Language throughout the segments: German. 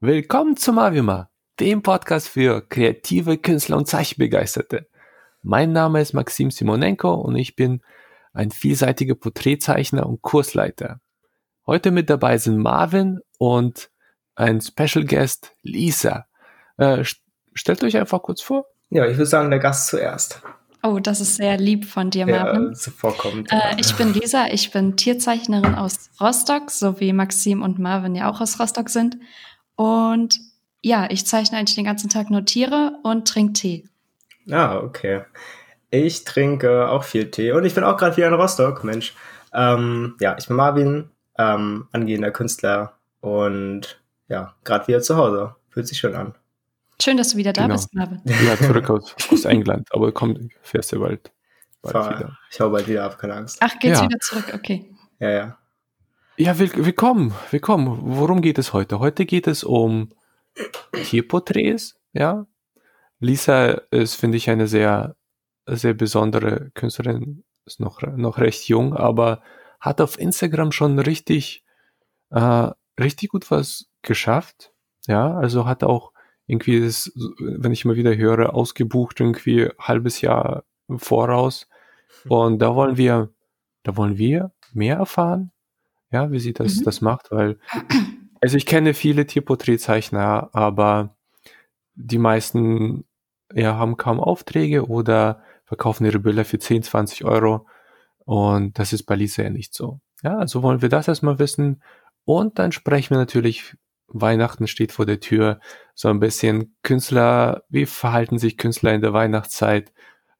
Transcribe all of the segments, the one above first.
Willkommen zum Avima, dem Podcast für kreative Künstler und Zeichenbegeisterte. Mein Name ist Maxim Simonenko und ich bin ein vielseitiger Porträtzeichner und Kursleiter. Heute mit dabei sind Marvin und ein Special Guest Lisa. Äh, stellt euch einfach kurz vor. Ja, ich würde sagen, der Gast zuerst. Oh, das ist sehr lieb von dir, Marvin. Ja, zuvorkommend. Äh, ich bin Lisa, ich bin Tierzeichnerin aus Rostock, so wie Maxim und Marvin ja auch aus Rostock sind. Und ja, ich zeichne eigentlich den ganzen Tag nur Tiere und trinke Tee. Ah, okay. Ich trinke auch viel Tee und ich bin auch gerade wieder in Rostock, Mensch. Ähm, ja, ich bin Marvin, ähm, angehender Künstler und ja, gerade wieder zu Hause. Fühlt sich schön an. Schön, dass du wieder da Genau. bist, Marvin. Ja, zurück aus, aus England, aber komm, fährst du bald, bald Fahr- wieder. Ich hau bald wieder ab, keine Angst. Ach, geht's Ja. wieder zurück? Okay. Ja, ja. Ja, will, willkommen, willkommen. Worum geht es heute? Heute geht es um Tierporträts, ja. Lisa ist, finde ich, eine sehr, sehr besondere Künstlerin, ist noch, noch recht jung, aber hat auf Instagram schon richtig, äh, richtig gut was geschafft. Ja, also hat auch irgendwie, das, wenn ich mal wieder höre, ausgebucht irgendwie halbes Jahr im Voraus. Und da wollen wir, da wollen wir mehr erfahren, ja, wie sie das, Mhm. das macht, weil, also ich kenne viele Tierporträtzeichner, aber die meisten, ja, haben kaum Aufträge oder verkaufen ihre Bilder für 10, 20 Euro. Und das ist bei Lisa ja nicht so. Ja, also wollen wir das erstmal wissen. Und dann sprechen wir natürlich, Weihnachten steht vor der Tür, so ein bisschen Künstler, wie verhalten sich Künstler in der Weihnachtszeit?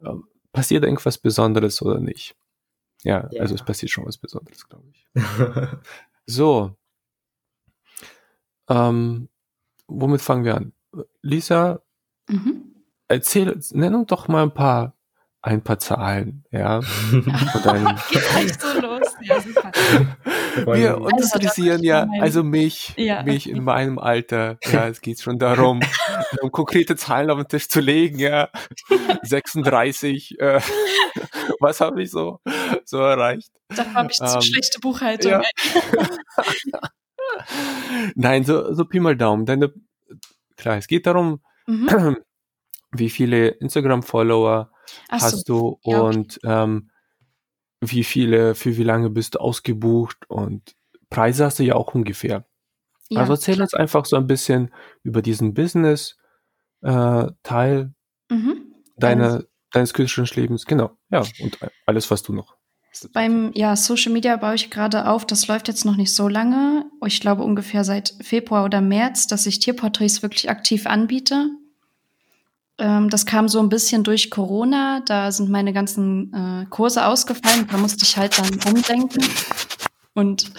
Ähm, Passiert irgendwas Besonderes oder nicht? Ja, Ja. also es passiert schon was Besonderes, glaube ich. So. Ähm, womit fangen wir an? Lisa, Mhm. erzähl, nenn uns doch mal ein paar, ein paar Zahlen, ja. Von deinem, Geht so los. Ja, super. Wir Also, da interessieren ja, also mich, Ja. mich in meinem Alter, ja, es geht schon darum, um konkrete Zahlen auf den Tisch zu legen, ja. 36, äh, was habe ich so, so erreicht? Dafür habe ich zu Ähm, schlechte Buchhaltung. ja. Nein, so, so Pi mal Daumen. Deine, klar, es geht darum, Mhm. wie viele Instagram-Follower Ach so. hast du Ja, okay. und ähm, wie viele, für wie lange bist du ausgebucht und Preise hast du ja auch ungefähr. Ja. Also erzähl uns einfach so ein bisschen über diesen Business-Teil Mhm. deiner, Also- deines künstlerischen Lebens. Genau, ja, und alles, was du noch. Beim ja, Social Media baue ich gerade auf. Das läuft jetzt noch nicht so lange. Ich glaube ungefähr seit Februar oder März, dass ich Tierporträts wirklich aktiv anbiete. Ähm, das kam so ein bisschen durch Corona. Da sind meine ganzen äh, Kurse ausgefallen. Da musste ich halt dann umdenken. Und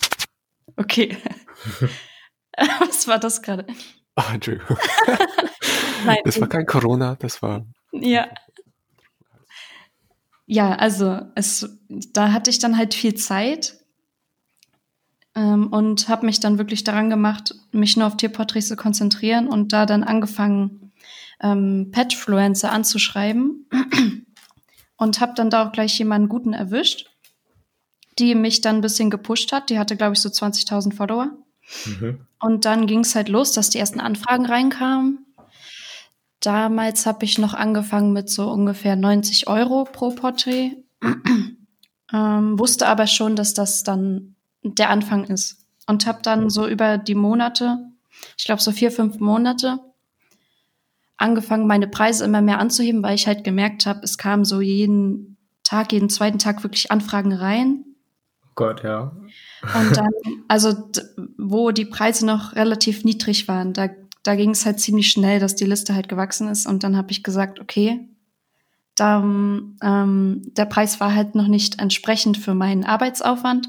okay. Was war das gerade? Ah, Entschuldigung. Nein, Das war kein Corona, das war. Ja. Ja, also es, da hatte ich dann halt viel Zeit ähm, und habe mich dann wirklich daran gemacht, mich nur auf Tierporträts zu konzentrieren und da dann angefangen, ähm, Petfluencer anzuschreiben und habe dann da auch gleich jemanden guten erwischt, die mich dann ein bisschen gepusht hat. Die hatte, glaube ich, so 20.000 Follower. Mhm. Und dann ging es halt los, dass die ersten Anfragen reinkamen. Damals habe ich noch angefangen mit so ungefähr 90 Euro pro Porträt. ähm, wusste aber schon, dass das dann der Anfang ist. Und habe dann so über die Monate, ich glaube so vier, fünf Monate, angefangen, meine Preise immer mehr anzuheben, weil ich halt gemerkt habe, es kamen so jeden Tag, jeden zweiten Tag wirklich Anfragen rein. Oh Gott, ja. Und dann, also wo die Preise noch relativ niedrig waren, da, da ging es halt ziemlich schnell, dass die Liste halt gewachsen ist. Und dann habe ich gesagt, okay, da, ähm, der Preis war halt noch nicht entsprechend für meinen Arbeitsaufwand,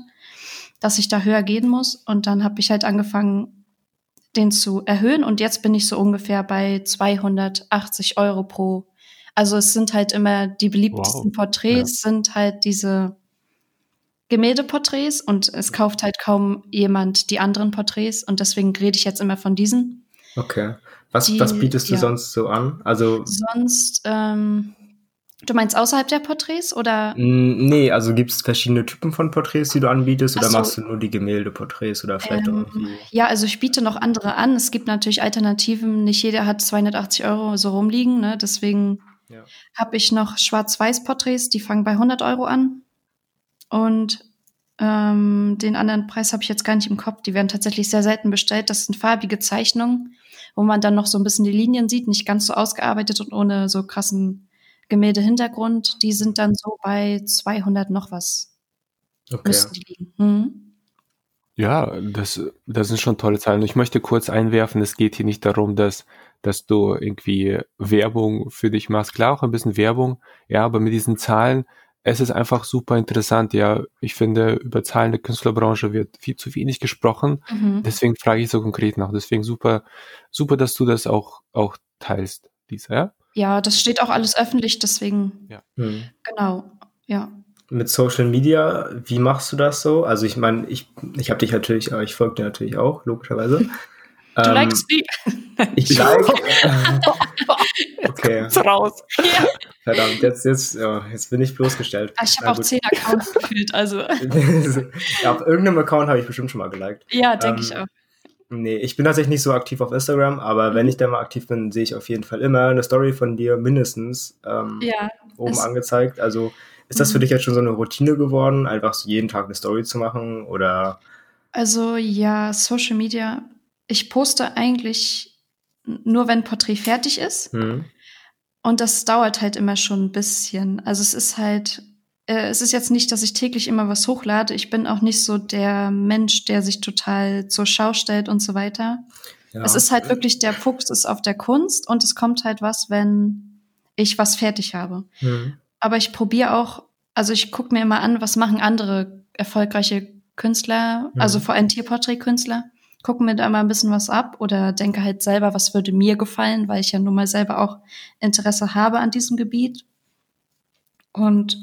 dass ich da höher gehen muss. Und dann habe ich halt angefangen, den zu erhöhen. Und jetzt bin ich so ungefähr bei 280 Euro pro. Also es sind halt immer die beliebtesten Wow. Porträts, sind halt diese Gemäldeporträts und es kauft halt kaum jemand die anderen Porträts und deswegen rede ich jetzt immer von diesen. Okay. Was, Die- was bietest du ja. sonst so an? Also, Sonst ähm, Du meinst außerhalb der Porträts oder? Mm, Nee, also gibt es verschiedene Typen von Porträts, die du anbietest, oder so. machst du nur die Gemäldeporträts oder vielleicht auch Ähm, irgendwie. ja, also ich biete noch andere an. Es gibt natürlich Alternativen. Nicht jeder hat 280 Euro so rumliegen. Ne? Deswegen Ja. habe ich noch Schwarz-Weiß-Porträts, die fangen bei 100 Euro an. Und ähm, den anderen Preis habe ich jetzt gar nicht im Kopf. Die werden tatsächlich sehr selten bestellt. Das sind farbige Zeichnungen, wo man dann noch so ein bisschen die Linien sieht, nicht ganz so ausgearbeitet und ohne so krassen Gemälde-Hintergrund. Die sind dann so bei 200 noch was. Okay. Müssten die liegen. Mhm. Ja, das, das sind schon tolle Zahlen. Ich möchte kurz einwerfen, es geht hier nicht darum, dass, dass du irgendwie Werbung für dich machst. Klar, auch ein bisschen Werbung, ja, aber mit diesen Zahlen, es ist einfach super interessant, ja. Ich finde, über Zahlen der Künstlerbranche wird viel zu wenig gesprochen. Mhm. Deswegen frage ich so konkret nach. Deswegen super, super, dass du das auch, auch teilst, Lisa, ja? Ja, das steht auch alles öffentlich, deswegen, Hm. genau, ja. Mit Social Media, wie machst du das so? Also ich meine, ich, ich habe dich natürlich, aber ich folge dir natürlich auch, logischerweise. Du Ähm, likest die. Ich like. okay, raus. ja. verdammt, jetzt, jetzt, ja, jetzt bin ich bloßgestellt. Ah, Ich habe auch gut. zehn Accounts gefühlt, also ja, auf irgendeinem Account habe ich bestimmt schon mal geliked. ja, denke Ähm, ich auch. Nee, ich bin tatsächlich nicht so aktiv auf Instagram, aber wenn ich da mal aktiv bin, sehe ich auf jeden Fall immer eine Story von dir mindestens ähm, Ja, oben angezeigt. Also ist das für Mhm. dich jetzt schon so eine Routine geworden, einfach so jeden Tag eine Story zu machen? Oder also ja, Social Media. Ich poste eigentlich nur, wenn Porträt fertig ist. hm? Und das dauert halt immer schon ein bisschen. Also es ist halt, äh, es ist jetzt nicht, dass ich täglich immer was hochlade. Ich bin auch nicht so der Mensch, der sich total zur Schau stellt und so weiter. ja. Es ist halt wirklich, der Fokus ist auf der Kunst und es kommt halt was, wenn ich was fertig habe. hm. Aber ich probiere auch, also ich gucke mir immer an, was machen andere erfolgreiche Künstler, Mhm. also vor allem Tierporträtkünstler, gucke mir da mal ein bisschen was ab oder denke halt selber, was würde mir gefallen, weil ich ja nun mal selber auch Interesse habe an diesem Gebiet. Und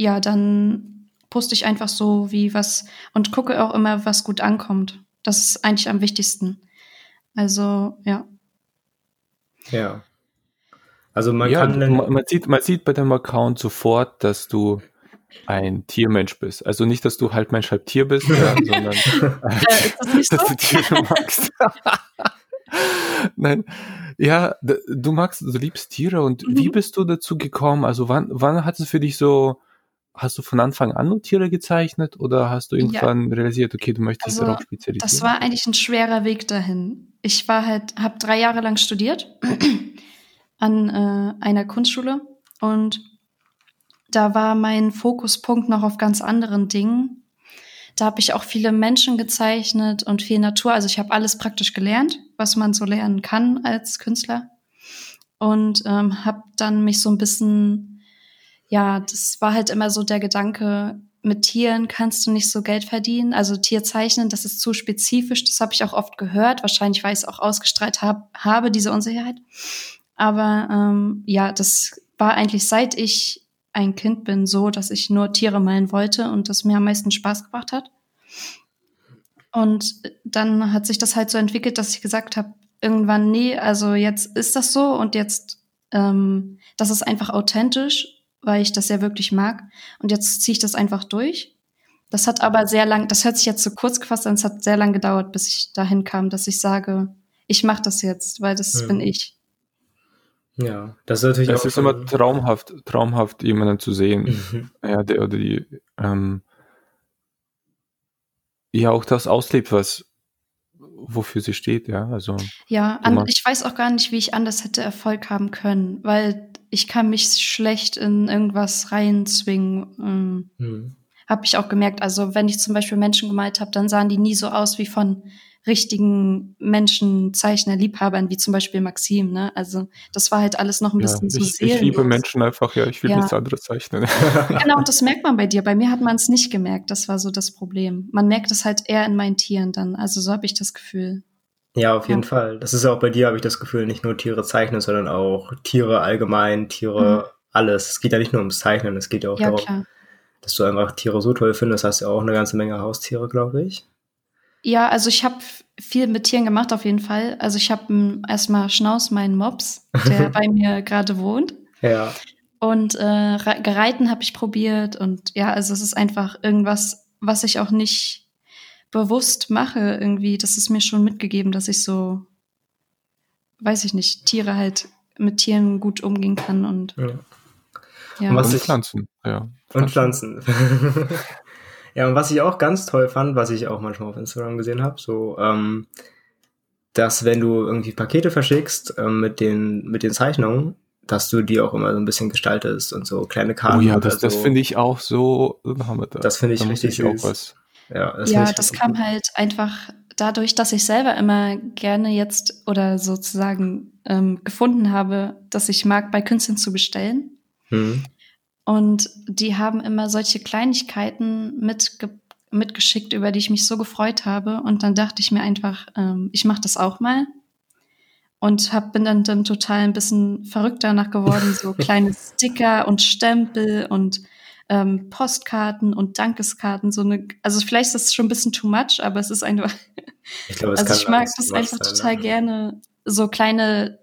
ja, dann poste ich einfach so wie was und gucke auch immer, was gut ankommt. Das ist eigentlich am wichtigsten. Also, ja. ja. Also man ja, kann dann, man, man, sieht, man sieht bei deinem Account sofort, dass du ein Tiermensch bist. Also nicht, dass du halb Mensch, halb Tier bist, ja, sondern Äh, das dass so? du Tiere magst. Nein, ja, du magst, du liebst Tiere und Mhm. wie bist du dazu gekommen? Also wann, wann hat es für dich so, hast du von Anfang an nur Tiere gezeichnet oder hast du Ja. irgendwann realisiert, okay, du möchtest dich Also, darauf spezialisieren? Das war eigentlich ein schwerer Weg dahin. Ich war halt, habe drei Jahre lang studiert an äh, einer Kunstschule und da war mein Fokuspunkt noch auf ganz anderen Dingen. Da habe ich auch viele Menschen gezeichnet und viel Natur. Also ich habe alles praktisch gelernt, was man so lernen kann als Künstler. Und ähm, habe dann mich so ein bisschen, ja, das war halt immer so der Gedanke, mit Tieren kannst du nicht so Geld verdienen. Also Tier zeichnen, das ist zu spezifisch. Das habe ich auch oft gehört. Wahrscheinlich, weil ich es auch ausgestrahlt hab, habe, diese Unsicherheit. Aber ähm, ja, das war eigentlich seit ich ein Kind bin so, dass ich nur Tiere malen wollte und das mir am meisten Spaß gebracht hat. Und dann hat sich das halt so entwickelt, dass ich gesagt habe, irgendwann, nee, also jetzt ist das so und jetzt, ähm, das ist einfach authentisch, weil ich das ja wirklich mag. Und jetzt ziehe ich das einfach durch. Das hat aber sehr lang, das hört sich jetzt so kurz gefasst an, es hat sehr lang gedauert, bis ich dahin kam, dass ich sage, ich mache das jetzt, weil das Mhm. bin ich. ja, das ist natürlich es auch ist schon- immer traumhaft, traumhaft, jemanden zu sehen, Mhm. ja, der oder die, ähm, ja, auch das auslebt, was, wofür sie steht, ja, also, Ja, an, ich weiß auch gar nicht, wie ich anders hätte Erfolg haben können, weil ich kann mich schlecht in irgendwas reinzwingen. Ähm, Mhm. habe ich auch gemerkt. Also wenn ich zum Beispiel Menschen gemalt habe, dann sahen die nie so aus wie von richtigen Menschen, Zeichner, Liebhabern, wie zum Beispiel Maxim. Ne? Also das war halt alles noch ein ja, bisschen so ich, ich liebe. Menschen einfach, ja, ich will Ja. nichts anderes zeichnen. Genau, und das merkt man bei dir. Bei mir hat man es nicht gemerkt. Das war so das Problem. Man merkt es halt eher in meinen Tieren dann. Also so habe ich das Gefühl. Ja, auf jeden Ja. Fall. Das ist auch bei dir, habe ich das Gefühl, nicht nur Tiere zeichnen, sondern auch Tiere allgemein, Tiere, alles. Es geht ja nicht nur ums Zeichnen, es geht ja auch Mhm. Ja, darum, klar. dass du einfach Tiere so toll findest. Hast ja auch eine ganze Menge Haustiere, glaube ich. Ja, also ich habe viel mit Tieren gemacht auf jeden Fall. Also ich habe erstmal Schnauz, meinen Mops, der bei mir gerade wohnt. Ja. Und äh, Gereiten habe ich probiert und ja, also es ist einfach irgendwas, was ich auch nicht bewusst mache irgendwie. Das ist mir schon mitgegeben, dass ich so, weiß ich nicht, Tiere halt mit Tieren gut umgehen kann und Ja. ja. Und was ich- Pflanzen, ja. Und Pflanzen. ja, und was ich auch ganz toll fand, was ich auch manchmal auf Instagram gesehen habe, so, ähm, dass wenn du irgendwie Pakete verschickst ähm, mit, den, mit den Zeichnungen, dass du die auch immer so ein bisschen gestaltest und so kleine Karten. Oh ja, das, das so. finde ich auch so Hammer. Das finde ich da richtig auch süß. was. Ja, das, ja, das kam gut. halt einfach dadurch, dass ich selber immer gerne jetzt oder sozusagen ähm, gefunden habe, dass ich mag, bei Künstlern zu bestellen. Mhm. Und die haben immer solche Kleinigkeiten mitge mitgeschickt, über die ich mich so gefreut habe. Und dann dachte ich mir einfach, ähm, ich mache das auch mal. Und hab, bin dann, dann total ein bisschen verrückt danach geworden, so kleine Sticker und Stempel und ähm, Postkarten und Dankeskarten. So eine, also vielleicht ist das schon ein bisschen too much, aber es ist einfach, Ich glaube, es also ich mag das einfach sein, total ja. gerne, so kleine,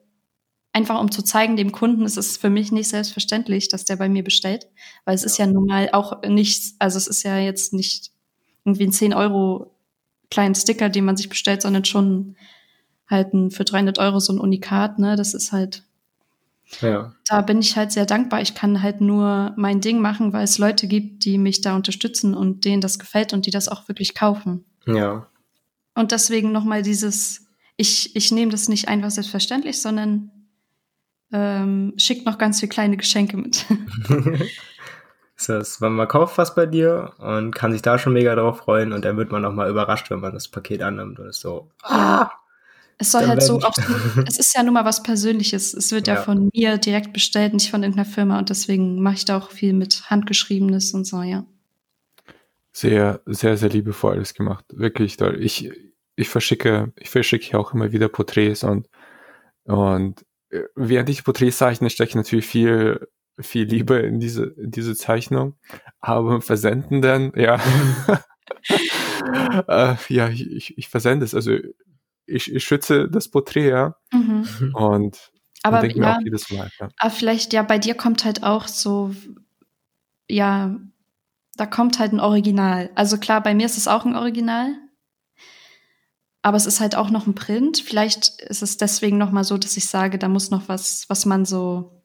einfach um zu zeigen dem Kunden, es ist für mich nicht selbstverständlich, dass der bei mir bestellt, weil es ist ja nun mal auch nicht, also es ist ja jetzt nicht irgendwie ein 10 Euro kleinen Sticker, den man sich bestellt, sondern schon halt ein, für 300 Euro so ein Unikat, ne, das ist halt, Ja, da bin ich halt sehr dankbar. Ich kann halt nur mein Ding machen, weil es Leute gibt, die mich da unterstützen und denen das gefällt und die das auch wirklich kaufen. ja. Und deswegen nochmal dieses, ich, ich nehme das nicht einfach selbstverständlich, sondern ähm, schickt noch ganz viele kleine Geschenke mit. Das heißt, man, man kauft was bei dir und kann sich da schon mega drauf freuen und dann wird man auch mal überrascht, wenn man das Paket annimmt und ist so, ah, Es soll halt so so- es ist ja nun mal was Persönliches. Es wird ja, Ja. von mir direkt bestellt, nicht von irgendeiner Firma und deswegen mache ich da auch viel mit Handgeschriebenes und so, ja. Sehr, sehr, sehr liebevoll alles gemacht. Wirklich toll. Ich, ich verschicke, ich verschicke ja auch immer wieder Porträts und, und äh, während ich Porträts zeichne, stecke ich natürlich viel, viel Liebe in diese, in diese Zeichnung. Aber beim Versenden dann, ja, äh, ja, ich, ich, ich versende es. Also ich, ich schütze das Porträt, ja. Mhm. Und, Aber denke mir ja, auch jedes Mal, ja. aber vielleicht, ja, bei dir kommt halt auch so, ja, da kommt halt ein Original. Also klar, bei mir ist es auch ein Original. Aber es ist halt auch noch ein Print. Vielleicht ist es deswegen noch mal so, dass ich sage, da muss noch was, was man so,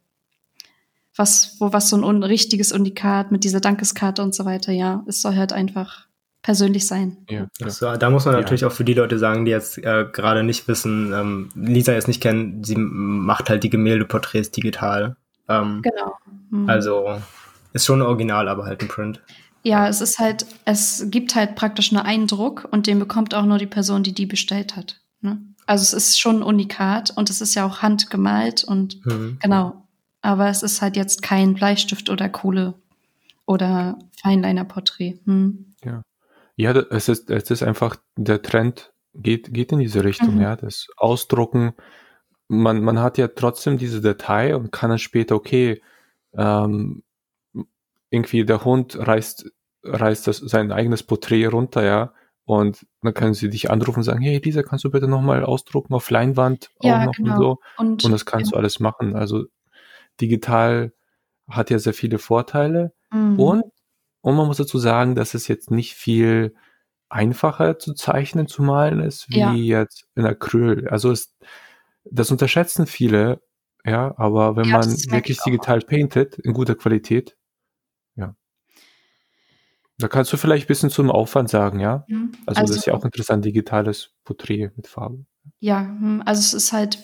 was, wo was so ein richtiges Unikat mit dieser Dankeskarte und so weiter, ja, es soll halt einfach persönlich sein. ja, ja. So, da muss man Ja. natürlich auch für die Leute sagen, die jetzt äh, gerade nicht wissen, ähm, Lisa jetzt nicht kennen, sie macht halt die Gemäldeporträts digital. Ähm, Genau. Mhm. Also ist schon Original, aber halt ein Print. Ja, es ist halt, es gibt halt praktisch nur einen Druck und den bekommt auch nur die Person, die die bestellt hat. Ne? Also es ist schon ein Unikat und es ist ja auch handgemalt und Mhm. genau. Aber es ist halt jetzt kein Bleistift oder Kohle oder Feinliner-Porträt. Hm. Ja, da- es ist, es ist einfach, der Trend geht, geht in diese Richtung, Mhm. ja, das Ausdrucken. Man, man hat ja trotzdem diese Datei und kann dann später, okay, ähm, irgendwie der Hund reißt, reißt das, sein eigenes Porträt runter, ja, und dann können sie dich anrufen und sagen, hey, Lisa, kannst du bitte nochmal ausdrucken auf Leinwand auch Ja, noch genau. und so. Und, Und das kannst du alles machen. Also digital hat ja sehr viele Vorteile. Mhm. Und, und man muss dazu sagen, dass es jetzt nicht viel einfacher zu zeichnen, zu malen ist, wie Ja. jetzt in Acryl. Also es, das unterschätzen viele, ja, aber wenn Ja, man wirklich ich auch. digital paintet, in guter Qualität, ja. Da kannst du vielleicht ein bisschen zum Aufwand sagen, ja. Mhm. Also, das ist ja auch interessant, digitales Porträt mit Farbe. Ja, hm, also es ist halt,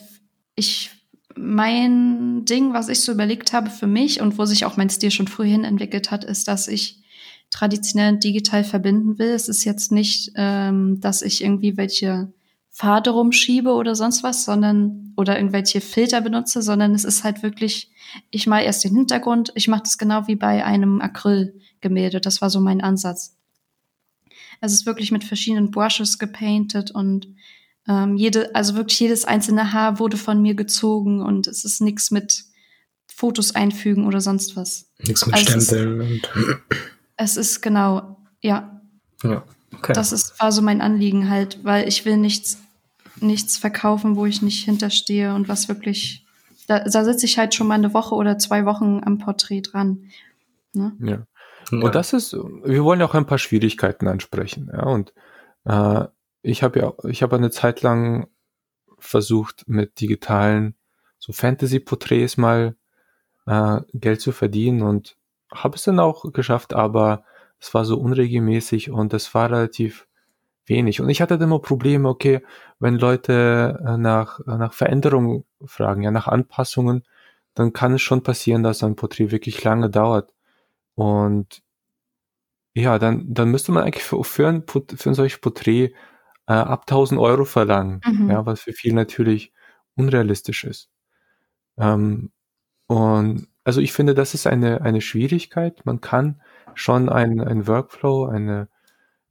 ich, mein Ding, was ich so überlegt habe für mich und wo sich auch mein Stil schon frühhin entwickelt hat, ist, dass ich traditionell und digital verbinden will. Es ist jetzt nicht, ähm, dass ich irgendwie welche Pfade rumschiebe oder sonst was, sondern oder irgendwelche Filter benutze, sondern es ist halt wirklich, ich mal erst den Hintergrund, ich mache das genau wie bei einem Acrylgemälde. Das war so mein Ansatz. Es ist wirklich mit verschiedenen Brushes gepainted und ähm, jede, also wirklich jedes einzelne Haar wurde von mir gezogen und es ist nichts mit Fotos einfügen oder sonst was. Nichts mit Also Stempeln und Es ist genau, ja, ja. Okay. das ist, war so mein Anliegen halt, weil ich will nichts, nichts verkaufen, wo ich nicht hinterstehe und was wirklich da, da sitze ich halt schon mal eine Woche oder zwei Wochen am Porträt dran. Ne? Ja. Und das ist, wir wollen ja auch ein paar Schwierigkeiten ansprechen. Ja, und äh, ich habe ja, ich habe eine Zeit lang versucht, mit digitalen so Fantasy-Porträts mal äh, Geld zu verdienen und habe es dann auch geschafft, aber es war so unregelmäßig und es war relativ wenig. Und ich hatte dann immer Probleme, okay, wenn Leute äh, nach, nach Veränderungen fragen, ja, nach Anpassungen, dann kann es schon passieren, dass ein Porträt wirklich lange dauert. Und ja, dann, dann müsste man eigentlich für, für, ein, für ein solches Porträt äh, ab 1000 Euro verlangen, mhm. ja, was für viele natürlich unrealistisch ist. Ähm, und also ich finde, das ist eine, eine Schwierigkeit. Man kann schon ein, ein Workflow, eine,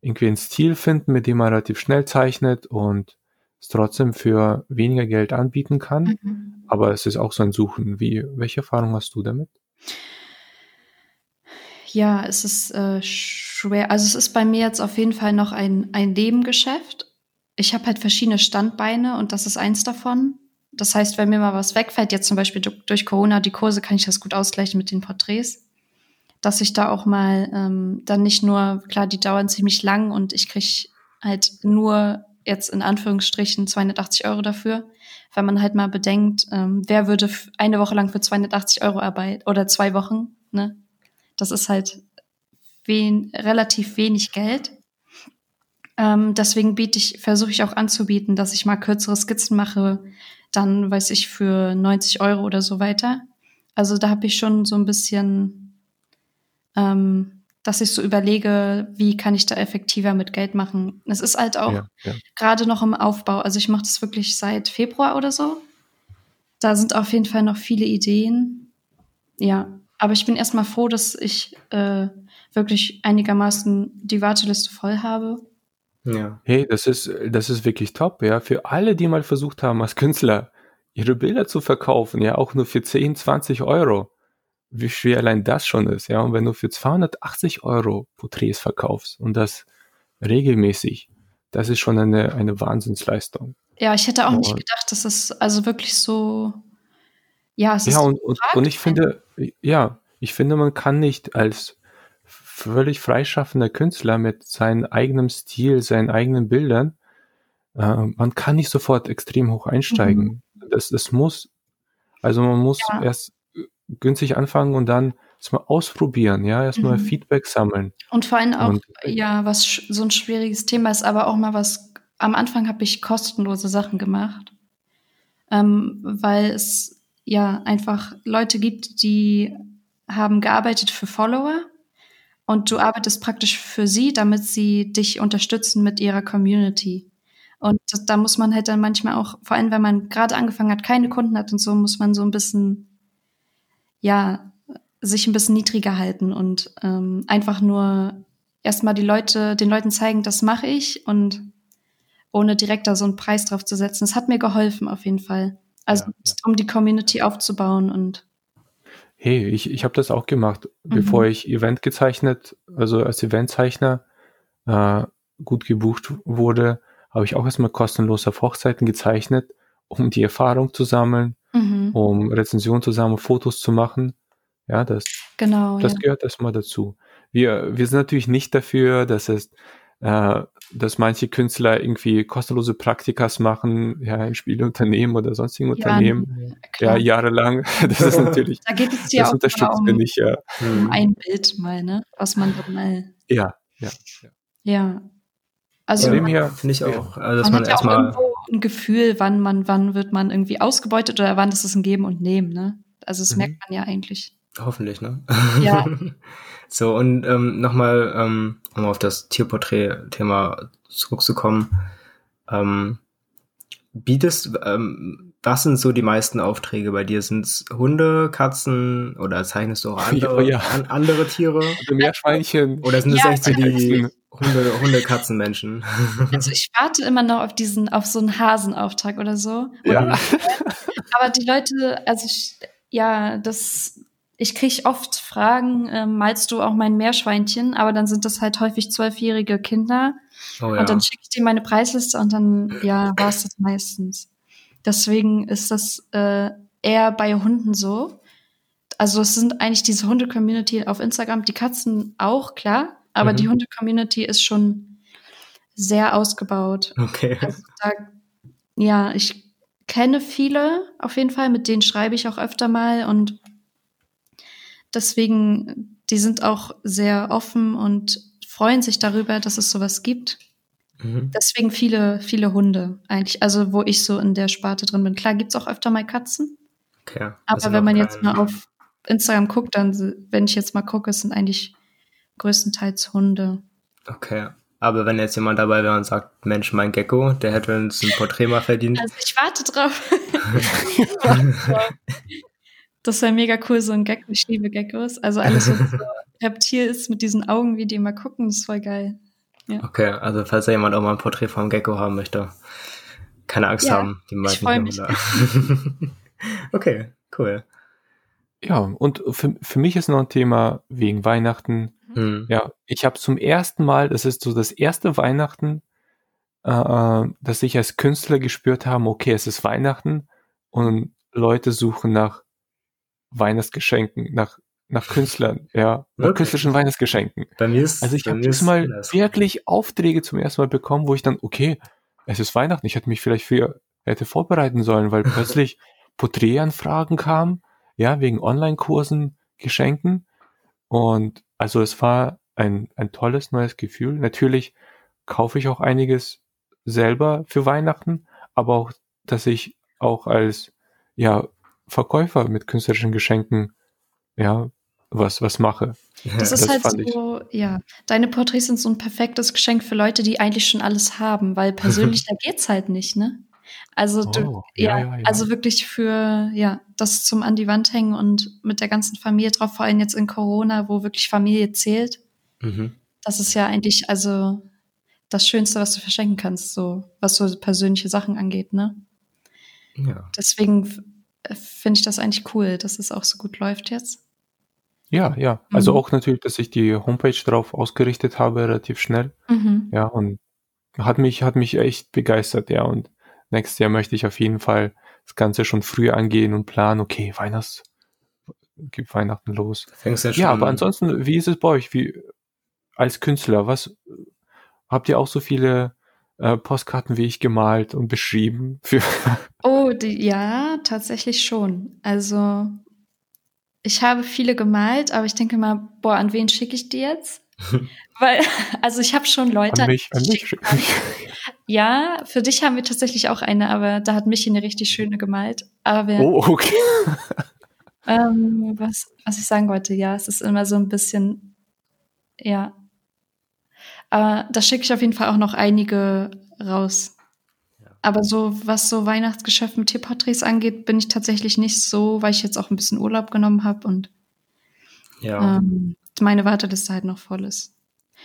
irgendwie einen Stil finden, mit dem man relativ schnell zeichnet und es trotzdem für weniger Geld anbieten kann. Mhm. Aber es ist auch so ein Suchen. Wie, welche Erfahrung hast du damit? Ja, es ist äh, schwer. Also es ist bei mir jetzt auf jeden Fall noch ein, ein Nebengeschäft. Ich habe halt verschiedene Standbeine und das ist eins davon. Das heißt, wenn mir mal was wegfällt, jetzt zum Beispiel durch Corona, die Kurse, kann ich das gut ausgleichen mit den Porträts. Dass ich da auch mal ähm, dann nicht nur, klar, die dauern ziemlich lang und ich kriege halt nur jetzt in Anführungsstrichen 280 Euro dafür. Wenn man halt mal bedenkt, ähm, wer würde eine Woche lang für 280 Euro arbeiten oder zwei Wochen, ne? Das ist halt wen, relativ wenig Geld. Ähm, deswegen biete ich, versuche ich auch anzubieten, dass ich mal kürzere Skizzen mache, dann weiß ich für 90 Euro oder so weiter. Also da habe ich schon so ein bisschen, ähm, dass ich so überlege, wie kann ich da effektiver mit Geld machen. Es ist halt auch ja, ja. gerade noch im Aufbau. Also ich mache das wirklich seit Februar oder so. Da sind auf jeden Fall noch viele Ideen. Ja, aber ich bin erstmal froh, dass ich äh, wirklich einigermaßen die Warteliste voll habe. Ja. Hey, das ist, das ist wirklich top, ja. Für alle, die mal versucht haben, als Künstler ihre Bilder zu verkaufen, ja, auch nur für 10, 20 Euro. Wie schwer allein das schon ist, ja. Und wenn du für 280 Euro Porträts verkaufst und das regelmäßig, das ist schon eine, eine Wahnsinnsleistung. Ja, ich hätte auch und, nicht gedacht, dass es also wirklich so, ja, es ist. Ja, und, und, und ich finde, ja, ich finde, man kann nicht als völlig freischaffender Künstler mit seinem eigenen Stil, seinen eigenen Bildern. Äh, man kann nicht sofort extrem hoch einsteigen. Mhm. Das, das muss, also man muss ja. erst günstig anfangen und dann erstmal ausprobieren, ja, erstmal mhm. Feedback sammeln. Und vor allem auch, und, ja, was so ein schwieriges Thema ist, aber auch mal was, am Anfang habe ich kostenlose Sachen gemacht, ähm, weil es ja einfach Leute gibt, die haben gearbeitet für Follower und du arbeitest praktisch für sie, damit sie dich unterstützen mit ihrer Community. Und das, da muss man halt dann manchmal auch, vor allem wenn man gerade angefangen hat, keine Kunden hat und so, muss man so ein bisschen, ja, sich ein bisschen niedriger halten und ähm, einfach nur erstmal die Leute, den Leuten zeigen, das mache ich und ohne direkt da so einen Preis drauf zu setzen. Das hat mir geholfen auf jeden Fall. Also ja, ja. um die Community aufzubauen und Hey, ich, ich habe das auch gemacht, mhm. bevor ich Event gezeichnet, also als Eventzeichner äh, gut gebucht wurde, habe ich auch erstmal kostenlos auf Hochzeiten gezeichnet, um die Erfahrung zu sammeln, mhm. um Rezensionen zu sammeln, Fotos zu machen. Ja, das, genau, das ja. gehört erstmal dazu. Wir, wir sind natürlich nicht dafür, dass es äh, dass manche Künstler irgendwie kostenlose Praktikas machen, ja, in Spieleunternehmen oder sonstigen Unternehmen, ja, ja jahrelang. Das ist natürlich, da geht es ja das auch unterstützt um, nicht, ja. um mhm. ein Bild mal, ne, was man dann mal. Ja, ja. Ja. ja. Also, ja, finde ich auch. Also, dass man, man hat ja auch irgendwo ein Gefühl, wann man, wann wird man irgendwie ausgebeutet oder wann ist es ein Geben und Nehmen, ne? Also, das mhm. merkt man ja eigentlich. Hoffentlich, ne? Ja. so, und ähm, nochmal, ähm, um auf das Tierporträt-Thema zurückzukommen. Ähm, bietest, ähm, was sind so die meisten Aufträge bei dir? Sind es Hunde, Katzen oder zeichnest du auch andere, ja, ja. An, andere Tiere? Oder Meerschweinchen. Oder sind es ja, echt so die Hunde, Hunde, Katzen, Menschen? Also ich warte immer noch auf diesen, auf so einen Hasenauftrag oder so. Ja. aber die Leute, also ich, ja, das ich kriege oft Fragen, äh, malst du auch mein Meerschweinchen? Aber dann sind das halt häufig zwölfjährige Kinder. Oh, ja. Und dann schicke ich dir meine Preisliste und dann, ja, war es das meistens. Deswegen ist das äh, eher bei Hunden so. Also es sind eigentlich diese Hunde-Community auf Instagram, die Katzen auch, klar, aber Mhm. die Hunde-Community ist schon sehr ausgebaut. Okay. Also da, ja, ich kenne viele auf jeden Fall, mit denen schreibe ich auch öfter mal und deswegen, die sind auch sehr offen und freuen sich darüber, dass es sowas gibt. Mhm. Deswegen viele, viele Hunde eigentlich. Also wo ich so in der Sparte drin bin. Klar gibt's auch öfter mal Katzen, Okay. aber wenn man jetzt mal auf Instagram guckt, dann, wenn ich jetzt mal gucke, es sind eigentlich größtenteils Hunde. Okay. Aber wenn jetzt jemand dabei wäre und sagt, Mensch, mein Gecko, der hätte uns ein Porträt mal verdient. Also ich warte drauf. Ich das wäre mega cool, so ein Gecko. Ich liebe Geckos. Also alles, was so Reptil ist mit diesen Augen, wie die immer gucken, das ist voll geil. Okay, also falls da jemand auch mal ein Porträt vom Gecko haben möchte, keine Angst Ja, haben. Die meisten mich. oder- okay, cool. Ja, und für, für mich ist noch ein Thema wegen Weihnachten. Hm. Ja, ich habe zum ersten Mal, das ist so das erste Weihnachten, äh, dass ich als Künstler gespürt habe, okay, es ist Weihnachten und Leute suchen nach Weihnachtsgeschenken, nach, nach Künstlern, ja, nach Wirklich? künstlerischen Weihnachtsgeschenken. Bei mir ist Also ich habe diesmal wirklich Aufträge zum ersten Mal bekommen, wo ich dann, okay, es ist Weihnachten, ich hätte mich vielleicht für hätte vorbereiten sollen, weil plötzlich Porträtanfragen kamen, ja, wegen Online-Kursen, Geschenken. Und also es war ein, ein tolles neues Gefühl. Natürlich kaufe ich auch einiges selber für Weihnachten, aber auch, dass ich auch als ja, Verkäufer mit künstlerischen Geschenken ja was, was mache. Das ist das halt fand ich- so, ja. Deine Porträts sind so ein perfektes Geschenk für Leute, die eigentlich schon alles haben, weil persönlich da geht's halt nicht, ne? Also du, Oh, ja, ja, ja, ja. also wirklich für, ja, das zum an die Wand hängen und mit der ganzen Familie drauf, vor allem jetzt in Corona, wo wirklich Familie zählt. Mhm. Das ist ja eigentlich, also das Schönste, was du verschenken kannst, so, was so persönliche Sachen angeht, ne? Ja. Deswegen finde ich das eigentlich cool, dass es auch so gut läuft jetzt. Ja, ja. Also Mhm. auch natürlich, dass ich die Homepage drauf ausgerichtet habe, relativ schnell. Mhm. Ja, und hat mich, hat mich echt begeistert, ja. Und nächstes Jahr möchte ich auf jeden Fall das Ganze schon früh angehen und planen, okay, Weihnachts, gibt Weihnachten los. Fängst ja schon Ja, aber ansonsten, wie ist es bei euch? Wie, als Künstler, was, habt ihr auch so viele äh, Postkarten wie ich gemalt und beschrieben für, Oh, die, ja, tatsächlich schon. Also, ich habe viele gemalt, aber ich denke mal, boah, an wen schicke ich die jetzt? Weil, also ich habe schon Leute. an mich, an mich? Ja, für dich haben wir tatsächlich auch eine, aber da hat Michi eine richtig schöne gemalt. Aber Oh, okay. ähm, was, was ich sagen wollte, ja, es ist immer so ein bisschen, ja. Aber da schicke ich auf jeden Fall auch noch einige raus. Aber so, was so Weihnachtsgeschäft mit Tierporträts angeht, bin ich tatsächlich nicht so, weil ich jetzt auch ein bisschen Urlaub genommen habe und ja. ähm, meine Warteliste halt noch voll ist.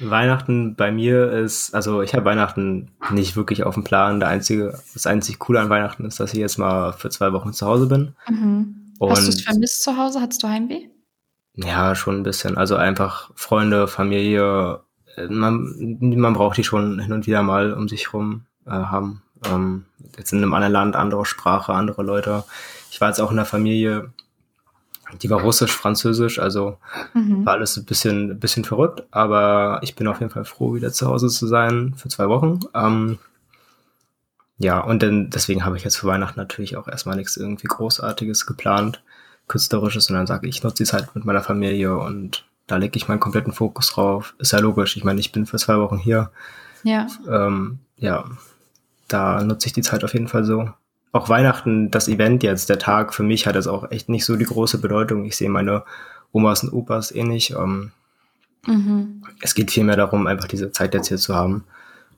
Weihnachten bei mir ist, also ich habe Weihnachten nicht wirklich auf dem Plan. Der einzige, das einzig Coole an Weihnachten ist, dass ich jetzt mal für zwei Wochen zu Hause bin. Mhm. Hast du es vermisst zu Hause? Hattest du Heimweh? Ja, schon ein bisschen. Also einfach Freunde, Familie, man, man braucht die schon hin und wieder mal um sich rum äh, haben. Ähm, jetzt in einem anderen Land, andere Sprache, andere Leute. Ich war jetzt auch in der Familie, die war russisch, französisch, also Mhm. war alles ein bisschen, ein bisschen verrückt, aber ich bin auf jeden Fall froh, wieder zu Hause zu sein für zwei Wochen. Ähm, ja, und dann, deswegen habe ich jetzt für Weihnachten natürlich auch erstmal nichts irgendwie Großartiges geplant, Künstlerisches, sondern sage, ich nutze die Zeit mit meiner Familie und da lege ich meinen kompletten Fokus drauf. Ist ja logisch. Ich meine, ich bin für zwei Wochen hier. Ja. Ähm, ja, da nutze ich die Zeit auf jeden Fall so. Auch Weihnachten, das Event jetzt, der Tag, für mich hat es auch echt nicht so die große Bedeutung. Ich sehe meine Omas und Opas eh nicht. Ähm, Mhm. es geht vielmehr darum, einfach diese Zeit jetzt hier zu haben,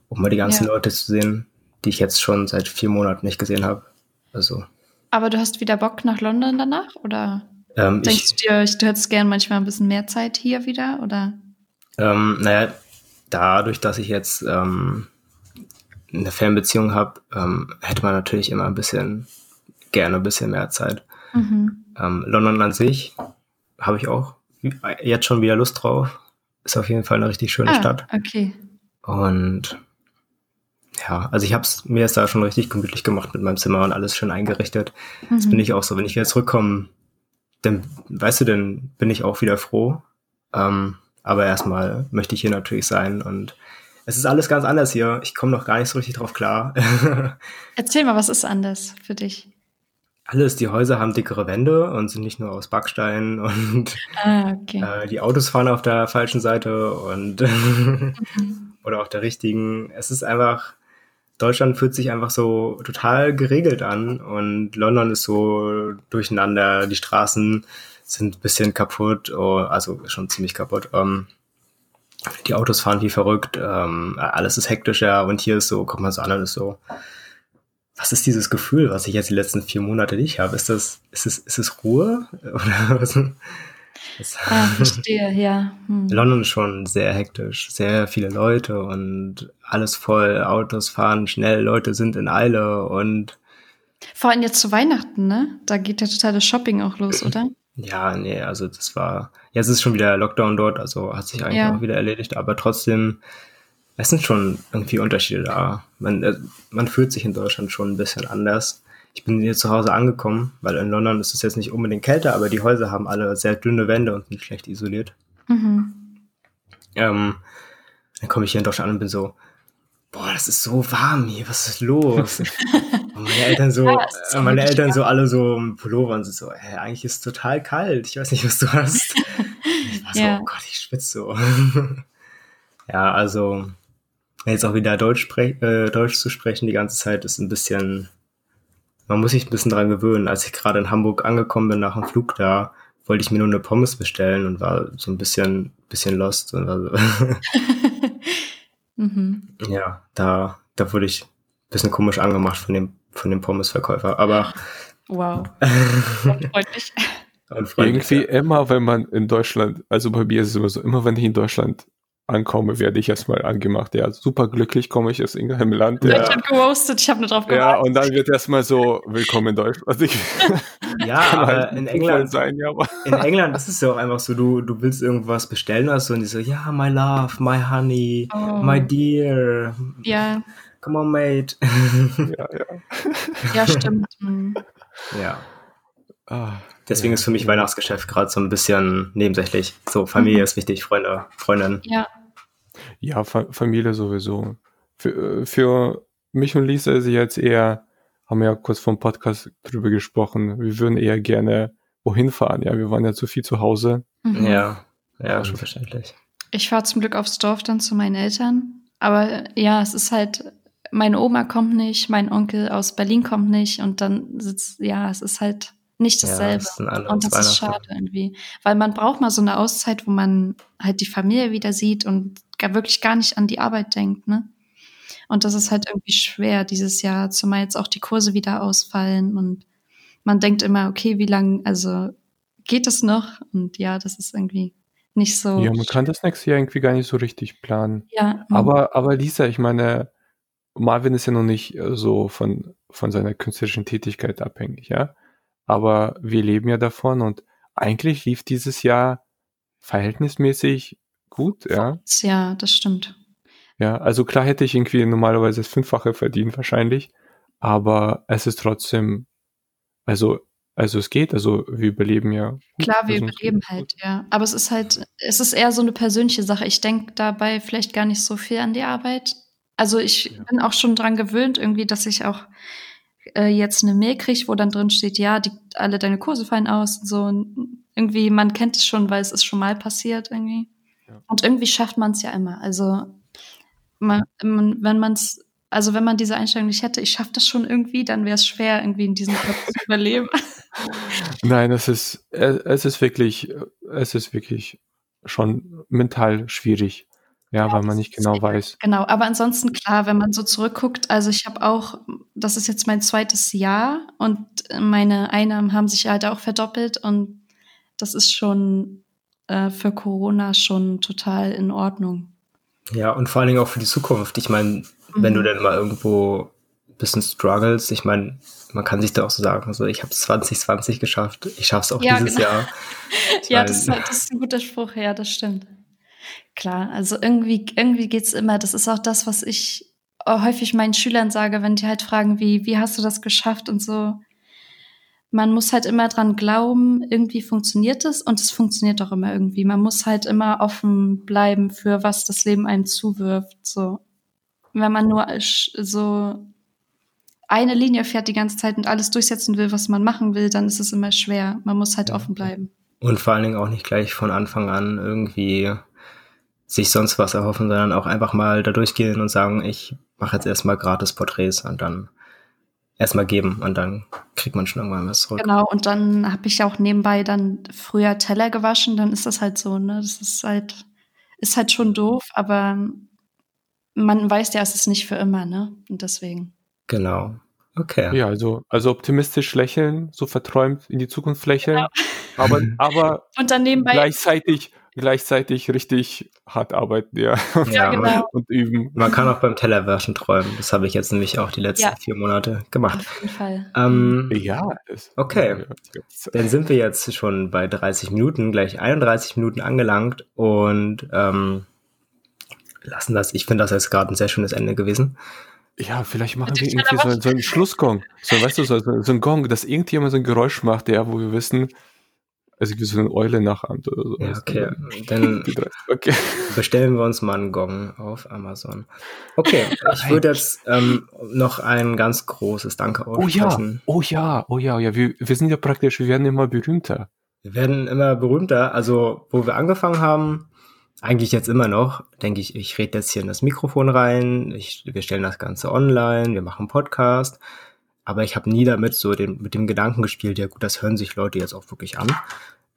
um mal die ganzen Ja. Leute zu sehen, die ich jetzt schon seit vier Monaten nicht gesehen habe. Also, Aber du hast wieder Bock nach London danach? Oder ähm, denkst ich, du dir, ich- du hättest gern manchmal ein bisschen mehr Zeit hier wieder? Oder? ähm, naja, dadurch, dass ich jetzt ähm, eine Fernbeziehung habe, ähm, hätte man natürlich immer ein bisschen, gerne ein bisschen mehr Zeit. Mhm. Ähm, London an sich habe ich auch jetzt schon wieder Lust drauf. Ist auf jeden Fall eine richtig schöne Ah, Stadt. okay. Und ja, also ich habe es mir ist da schon richtig gemütlich gemacht mit meinem Zimmer und alles schön eingerichtet. Mhm. Das bin ich auch so, wenn ich wieder zurückkomme, dann, weißt du, dann bin ich auch wieder froh. Ähm, aber erstmal möchte ich hier natürlich sein und es ist alles ganz anders hier. Ich komme noch gar nicht so richtig drauf klar. Erzähl mal, was ist anders für dich? Alles, die Häuser haben dickere Wände und sind nicht nur aus Backstein und ah, okay. äh, die Autos fahren auf der falschen Seite und mhm. oder auf der richtigen. Es ist einfach, Deutschland fühlt sich einfach so total geregelt an und London ist so durcheinander, die Straßen sind ein bisschen kaputt, oh, also schon ziemlich kaputt. Ähm, die Autos fahren wie verrückt, ähm, alles ist hektischer und hier ist so, guck mal so an, alles so. Was ist dieses Gefühl, was ich jetzt die letzten vier Monate nicht habe? Ist das, ist es, ist es Ruhe? Oder was? Ah, verstehe, ja. Hm. London ist schon sehr hektisch, sehr viele Leute und alles voll, Autos fahren schnell, Leute sind in Eile und vor allem jetzt zu Weihnachten, ne? Da geht ja total das Shopping auch los, oder? Ja, nee, also das war, jetzt ist schon wieder Lockdown dort, also hat sich eigentlich ja. auch wieder erledigt, aber trotzdem, es sind schon irgendwie Unterschiede da. Man, äh, man fühlt sich in Deutschland schon ein bisschen anders. Ich bin hier zu Hause angekommen, weil in London ist es jetzt nicht unbedingt kälter, aber die Häuser haben alle sehr dünne Wände und sind schlecht isoliert. Mhm. Ähm, dann komme ich hier in Deutschland an und bin so, boah, das ist so warm hier, was ist los? und meine Eltern so, ja, so meine Eltern so alle so im Pullover und so, hey, eigentlich ist es total kalt, ich weiß nicht, was du hast. ich war so, ja. oh Gott, ich schwitze so. ja, also jetzt auch wieder Deutsch, äh, Deutsch zu sprechen die ganze Zeit ist ein bisschen man muss sich ein bisschen dran gewöhnen. Als ich gerade in Hamburg angekommen bin nach dem Flug da, wollte ich mir nur eine Pommes bestellen und war so ein bisschen, bisschen lost. Und war so mhm. Ja, da, da wurde ich ein bisschen komisch angemacht von dem, von dem Pommesverkäufer. Aber wow. freundlich. Irgendwie ja. immer, wenn man in Deutschland, also bei mir ist es immer so, immer wenn ich in Deutschland ankomme, werde ich erstmal angemacht. Ja, super glücklich komme ich aus irgendeinem Land. Ja, ich habe geroastet, ich habe nur drauf gewartet. Ja, und dann wird erstmal so, willkommen in Deutschland. Also ich, ja, aber halt in England, sein, ja, aber. in England ist es ja auch einfach so, du, du willst irgendwas bestellen oder so und die so, ja, my love, my honey, oh. my dear. Ja. Come on, mate. ja, ja. Ja, stimmt. Mhm. Ja. Ah. Deswegen ist für mich Weihnachtsgeschäft gerade so ein bisschen nebensächlich. So, Familie mhm. ist wichtig, Freunde, Freundinnen. Ja. Ja, Fa Familie sowieso. Für, äh, für mich und Lisa ist jetzt eher, haben wir ja kurz vom Podcast drüber gesprochen, wir würden eher gerne wohin fahren. Ja, wir waren ja zu viel zu Hause. Mhm. Ja, ja, schon verständlich. Ich fahre zum Glück aufs Dorf dann zu meinen Eltern. Aber ja, es ist halt, meine Oma kommt nicht, mein Onkel aus Berlin kommt nicht und dann sitzt, ja, es ist halt nicht dasselbe. Ja, das und das ist schade irgendwie. Weil man braucht mal so eine Auszeit, wo man halt die Familie wieder sieht und gar, wirklich gar nicht an die Arbeit denkt, ne? Und das ist halt irgendwie schwer dieses Jahr, zumal jetzt auch die Kurse wieder ausfallen und man denkt immer, okay, wie lange, also geht es noch? Und ja, das ist irgendwie nicht so. Ja, man kann das nächste Jahr irgendwie gar nicht so richtig planen. Ja. Aber, aber Lisa, ich meine, Marvin ist ja noch nicht äh, so von, von seiner künstlerischen Tätigkeit abhängig, ja aber wir leben ja davon und eigentlich lief dieses Jahr verhältnismäßig gut, ja. Ja, das stimmt. Ja, also klar hätte ich irgendwie normalerweise das Fünffache verdient wahrscheinlich, aber es ist trotzdem, also, also es geht, also wir überleben ja. Klar, wir überleben halt, ja. Aber es ist halt, es ist eher so eine persönliche Sache. Ich denke dabei vielleicht gar nicht so viel an die Arbeit. Also ich ja. bin auch schon dran gewöhnt irgendwie, dass ich auch äh, jetzt eine Mail kriege, wo dann drin steht, ja, die, alle deine Kurse fallen aus und so. Und irgendwie, man kennt es schon, weil es ist schon mal passiert irgendwie. Ja. Und irgendwie schafft man es ja immer. Also man, man, wenn man es, also wenn man diese Einstellung nicht hätte, ich schaffe das schon irgendwie, dann wäre es schwer, irgendwie in diesem Job zu überleben. Nein, es ist, es ist wirklich, es ist wirklich schon mental schwierig. Ja, weil man nicht genau weiß. Genau, aber ansonsten klar, wenn man so zurückguckt, also ich habe auch, das ist jetzt mein zweites Jahr und meine Einnahmen haben sich halt auch verdoppelt und das ist schon äh, für Corona schon total in Ordnung. Ja, und vor allen Dingen auch für die Zukunft. Ich meine, mhm. wenn du mhm. dann mal irgendwo ein bisschen struggles, ich meine, man kann sich da auch so sagen, so ich habe es 2020 geschafft, ich schaffe es auch ja, dieses genau. Jahr. ja, mein, das, das ist ein guter Spruch, ja, das stimmt. Klar, also irgendwie, irgendwie geht's immer. Das ist auch das, was ich häufig meinen Schülern sage, wenn die halt fragen, wie, wie hast du das geschafft und so. Man muss halt immer dran glauben, irgendwie funktioniert es und es funktioniert auch immer irgendwie. Man muss halt immer offen bleiben für was das Leben einem zuwirft, so. Wenn man nur so eine Linie fährt die ganze Zeit und alles durchsetzen will, was man machen will, dann ist es immer schwer. Man muss halt ja. offen bleiben. Und vor allen Dingen auch nicht gleich von Anfang an irgendwie sich sonst was erhoffen, sondern auch einfach mal da durchgehen und sagen, ich mache jetzt erstmal gratis Porträts und dann erstmal geben und dann kriegt man schon irgendwann was zurück. Genau, und dann habe ich auch nebenbei dann früher Teller gewaschen, dann ist das halt so, ne? Das ist halt, ist halt schon doof, aber man weiß ja, es ist nicht für immer, ne? Und deswegen. Genau. Okay. Ja, also, also optimistisch lächeln, so verträumt in die Zukunft lächeln, genau. aber, aber und dann nebenbei gleichzeitig, gleichzeitig richtig hart arbeiten, ja. Ja, genau. Und üben. Man kann auch beim Tellerwäschen träumen. Das habe ich jetzt nämlich auch die letzten ja. vier Monate gemacht. Auf jeden Fall. Ähm, ja. Okay. Dann sind wir jetzt schon bei 30 Minuten, gleich 31 Minuten angelangt und ähm, lassen das. Ich finde das jetzt gerade ein sehr schönes Ende gewesen. Ja, vielleicht machen wir irgendwie so, so einen Schlussgong. So, weißt du, so, so ein Gong, dass irgendjemand so ein Geräusch macht, ja, wo wir wissen, also wie so eine Eule nachahmt oder so. Ja, okay. Dann okay. bestellen wir uns mal einen Gong auf Amazon. Okay, ich würde jetzt ähm, noch ein ganz großes Danke aussprechen. Oh ja, oh ja, oh ja, ja. Wir, wir sind ja praktisch, wir werden immer berühmter. Wir werden immer berühmter. Also, wo wir angefangen haben, eigentlich jetzt immer noch, denke ich, ich rede jetzt hier in das Mikrofon rein, ich, wir stellen das Ganze online, wir machen Podcast, aber ich habe nie damit so den, mit dem Gedanken gespielt, ja gut, das hören sich Leute jetzt auch wirklich an.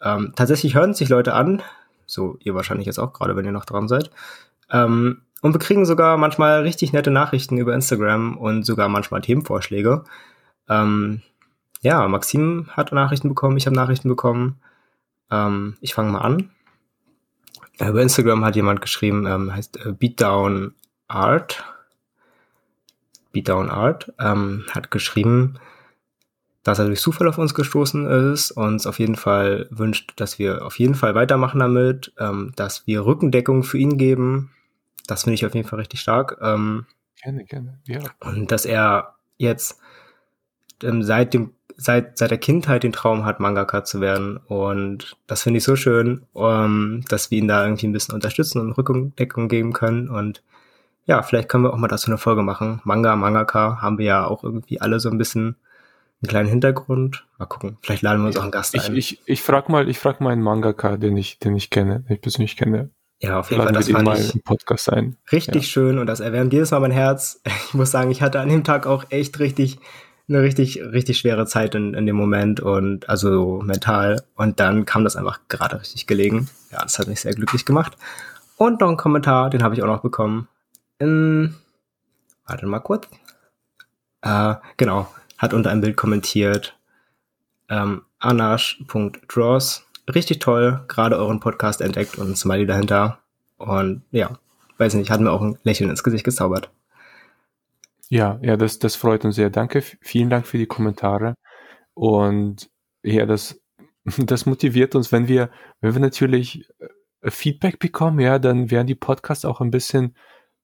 Ähm, tatsächlich hören sich Leute an, so ihr wahrscheinlich jetzt auch gerade, wenn ihr noch dran seid. Ähm, und wir kriegen sogar manchmal richtig nette Nachrichten über Instagram und sogar manchmal Themenvorschläge. Ähm, ja, Maxim hat Nachrichten bekommen, ich habe Nachrichten bekommen. Ähm, ich fange mal an. Über Instagram hat jemand geschrieben, ähm, heißt äh, Beatdown Art. Beatdown Art ähm, hat geschrieben, dass er durch Zufall auf uns gestoßen ist, uns auf jeden Fall wünscht, dass wir auf jeden Fall weitermachen damit, ähm, dass wir Rückendeckung für ihn geben. Das finde ich auf jeden Fall richtig stark. Ähm, gerne, gerne, ja. Und dass er jetzt ähm, seit dem seit, seit der Kindheit den Traum hat, Mangaka zu werden. Und das finde ich so schön, ähm, dass wir ihn da irgendwie ein bisschen unterstützen und Rückendeckung geben können. Und ja, vielleicht können wir auch mal dazu eine Folge machen. Manga, Mangaka haben wir ja auch irgendwie alle so ein bisschen einen kleinen Hintergrund. Mal gucken. Vielleicht laden wir uns auch einen Gast ich, ein. Ich, ich frage mal, ich frage mal einen Mangaka, den ich, den ich kenne, den ich persönlich kenne. Ja, auf jeden Fall, das fand ich Podcast sein. richtig ja. schön und das erwärmt jedes Mal mein Herz. Ich muss sagen, ich hatte an dem Tag auch echt richtig eine richtig, richtig schwere Zeit in, in dem Moment und also mental. Und dann kam das einfach gerade richtig gelegen. Ja, das hat mich sehr glücklich gemacht. Und noch ein Kommentar, den habe ich auch noch bekommen. In, warte mal kurz. Äh, genau, hat unter einem Bild kommentiert. Ähm, anash.draws. Richtig toll, gerade euren Podcast entdeckt und ein Smiley dahinter. Und ja, weiß nicht, hat mir auch ein Lächeln ins Gesicht gezaubert. Ja, ja, das, das freut uns sehr. Danke, vielen Dank für die Kommentare. Und ja, das, das motiviert uns, wenn wir, wenn wir natürlich äh, Feedback bekommen, ja, dann werden die Podcasts auch ein bisschen,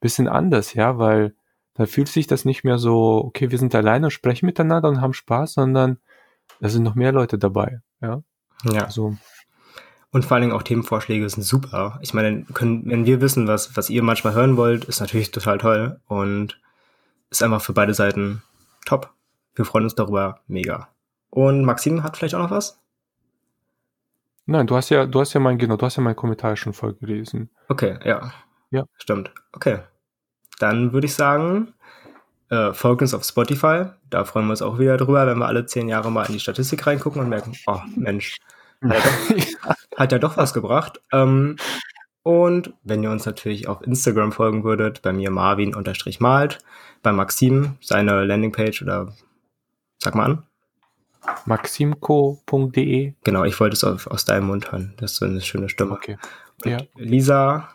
bisschen anders, ja, weil da fühlt sich das nicht mehr so, okay, wir sind alleine und sprechen miteinander und haben Spaß, sondern da sind noch mehr Leute dabei, ja. Ja. So. Und vor allen Dingen auch Themenvorschläge sind super. Ich meine, können, wenn wir wissen, was, was ihr manchmal hören wollt, ist natürlich total toll. Und ist einfach für beide Seiten top. Wir freuen uns darüber mega. Und Maxim hat vielleicht auch noch was? Nein, du hast ja, du hast ja mein, genau, du hast ja meinen Kommentar schon voll gelesen. Okay, ja. Ja. Stimmt. Okay. Dann würde ich sagen, äh, folgt uns auf Spotify. Da freuen wir uns auch wieder drüber, wenn wir alle zehn Jahre mal in die Statistik reingucken und merken, oh Mensch, hat ja doch, hat ja doch was gebracht. Ähm, und wenn ihr uns natürlich auf Instagram folgen würdet, bei mir Marvin-malt, bei Maxim seine Landingpage oder sag mal an. Maximco.de. Genau, ich wollte es auf, aus deinem Mund hören. Das ist so eine schöne Stimme. Okay. Ja. Lisa.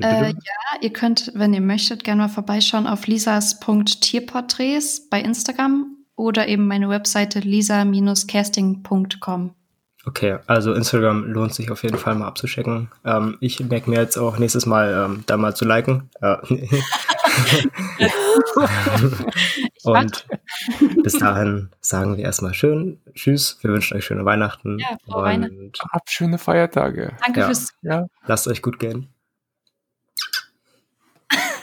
Äh, ja, ihr könnt, wenn ihr möchtet, gerne mal vorbeischauen auf lisas.tierporträts bei Instagram oder eben meine Webseite lisa-casting.com. Okay, also Instagram lohnt sich auf jeden Fall mal abzuchecken. Ähm, ich merke mir jetzt auch nächstes Mal ähm, da mal zu liken. Äh, Und bis dahin sagen wir erstmal schön Tschüss. Wir wünschen euch schöne Weihnachten. Ja, frohe und Weihnachten. Habt schöne Feiertage. Danke Ja. fürs Ja. Lasst euch gut gehen.